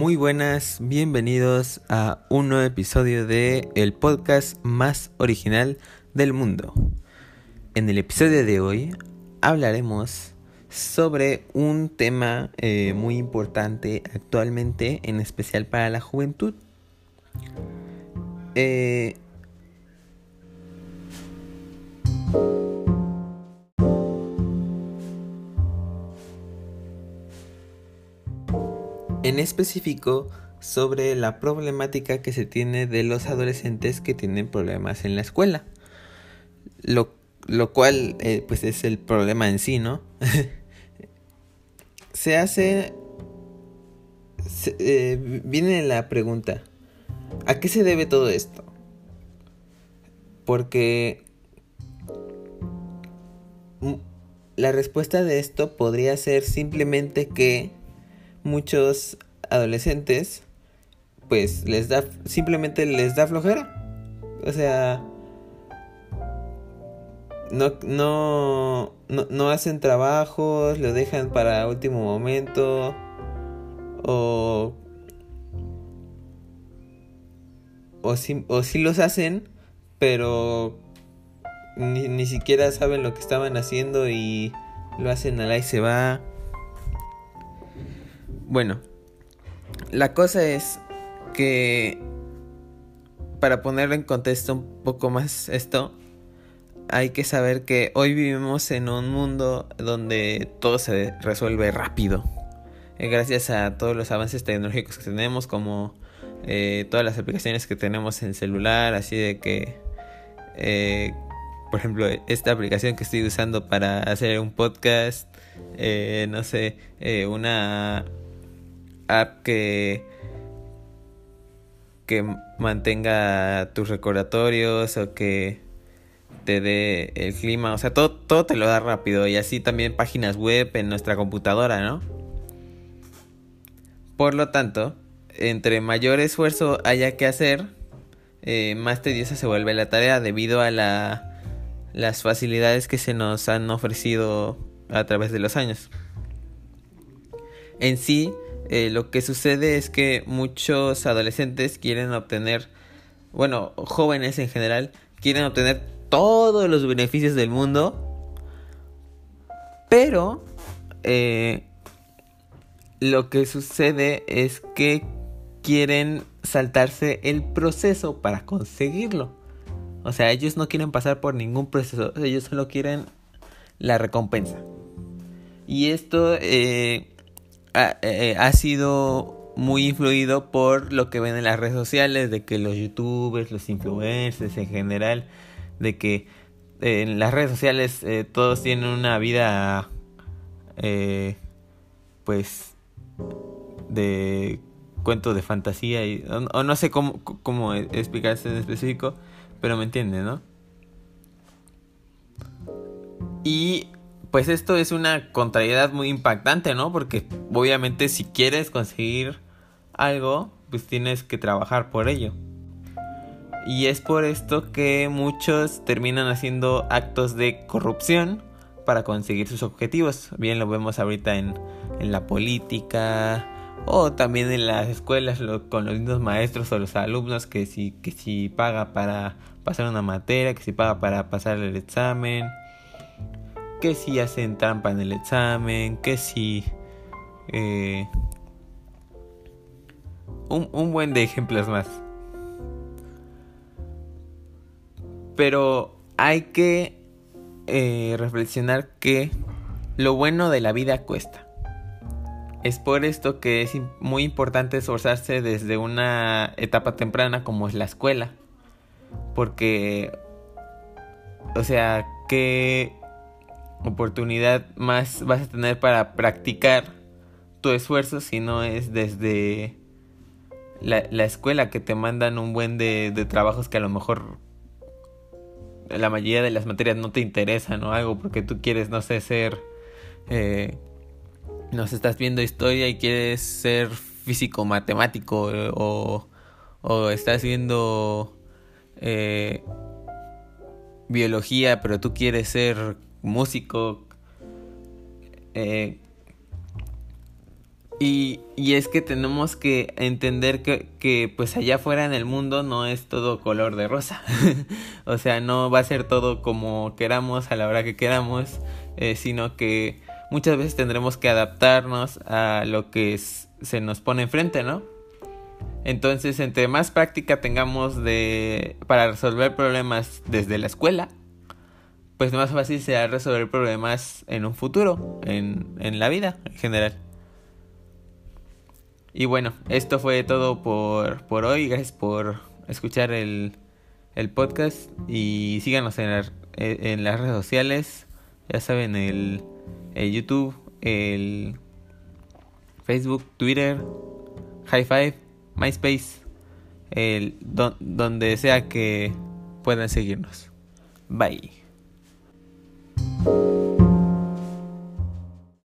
Muy buenas, bienvenidos a un nuevo episodio de el podcast más original del mundo. En el episodio de hoy hablaremos sobre un tema eh, muy importante actualmente, en especial para la juventud. Eh, en específico sobre la problemática que se tiene de los adolescentes que tienen problemas en la escuela. Lo, cual eh, pues es el problema en sí, ¿no? se hace... Eh, viene la pregunta, ¿a qué se debe todo esto? Porque la respuesta de esto podría ser simplemente que muchos adolescentes pues les da simplemente les da flojera. O sea, no, no, no, hacen trabajos, lo dejan para último momento o o si, o si los hacen, pero ni, ni siquiera saben lo que estaban haciendo y lo hacen al ahí se va. Bueno, la cosa es que para poner en contexto un poco más esto, hay que saber que hoy vivimos en un mundo donde todo se resuelve rápido. Eh, gracias a todos los avances tecnológicos que tenemos, como eh, todas las aplicaciones que tenemos en celular, así de que, eh, por ejemplo, esta aplicación que estoy usando para hacer un podcast, no sé, una app que que mantenga tus recordatorios o que te dé el clima, o sea, todo, todo te lo da rápido y así también páginas web en nuestra computadora, ¿no? Por lo tanto, entre mayor esfuerzo haya que hacer, eh, más tediosa se vuelve la tarea debido a la, las facilidades que se nos han ofrecido a través de los años. En sí, eh, lo que sucede es que muchos adolescentes quieren obtener, bueno, jóvenes en general, quieren obtener todos los beneficios del mundo, pero eh, lo que sucede es que quieren saltarse el proceso para conseguirlo. O sea, ellos no quieren pasar por ningún proceso, ellos solo quieren la recompensa. Y esto eh, ha, eh, ha sido muy influido por lo que ven en las redes sociales, de que los youtubers, los influencers en general, de que eh, en las redes sociales eh, todos tienen una vida pues de cuento de fantasía y, o, no sé cómo, cómo explicarse en específico, pero me entienden, ¿no? Y pues esto es una contrariedad muy impactante, ¿no? Porque obviamente si quieres conseguir algo, pues tienes que trabajar por ello. Y es por esto que muchos terminan haciendo actos de corrupción para conseguir sus objetivos. Bien lo vemos ahorita en, la política o también en las escuelas con los mismos maestros o los alumnos que si, que si paga para pasar una materia, que si paga para pasar el examen que si hacen trampa en el examen, que si... Eh, un, buen de ejemplos más. Pero hay que eh, reflexionar que lo bueno de la vida cuesta. Es por esto que es muy importante esforzarse desde una etapa temprana como es la escuela. Porque, o sea, que oportunidad más vas a tener para practicar tu esfuerzo si no es desde la, la escuela que te mandan un buen de, de, trabajos que a lo mejor la mayoría de las materias no te interesan o algo porque tú quieres, no sé, ser... Eh, no sé, estás viendo historia y quieres ser físico matemático o, o estás viendo eh, biología pero tú quieres ser músico, eh, Y, y, es que tenemos que entender que, que, pues allá afuera en el mundo no es todo color de rosa. o sea, no va a ser todo como queramos a la hora que queramos, eh, sino que muchas veces tendremos que adaptarnos a lo que se nos pone enfrente, ¿no? Entonces, entre más práctica tengamos de para resolver problemas desde la escuela, pues más fácil será resolver problemas en un futuro, en, en la vida en general. Y bueno, esto fue todo por, por hoy. Gracias por escuchar el, el podcast y síganos en, en, las redes sociales. Ya saben, el, el YouTube, el Facebook, Twitter, High Five, MySpace, el, donde sea que puedan seguirnos. Bye.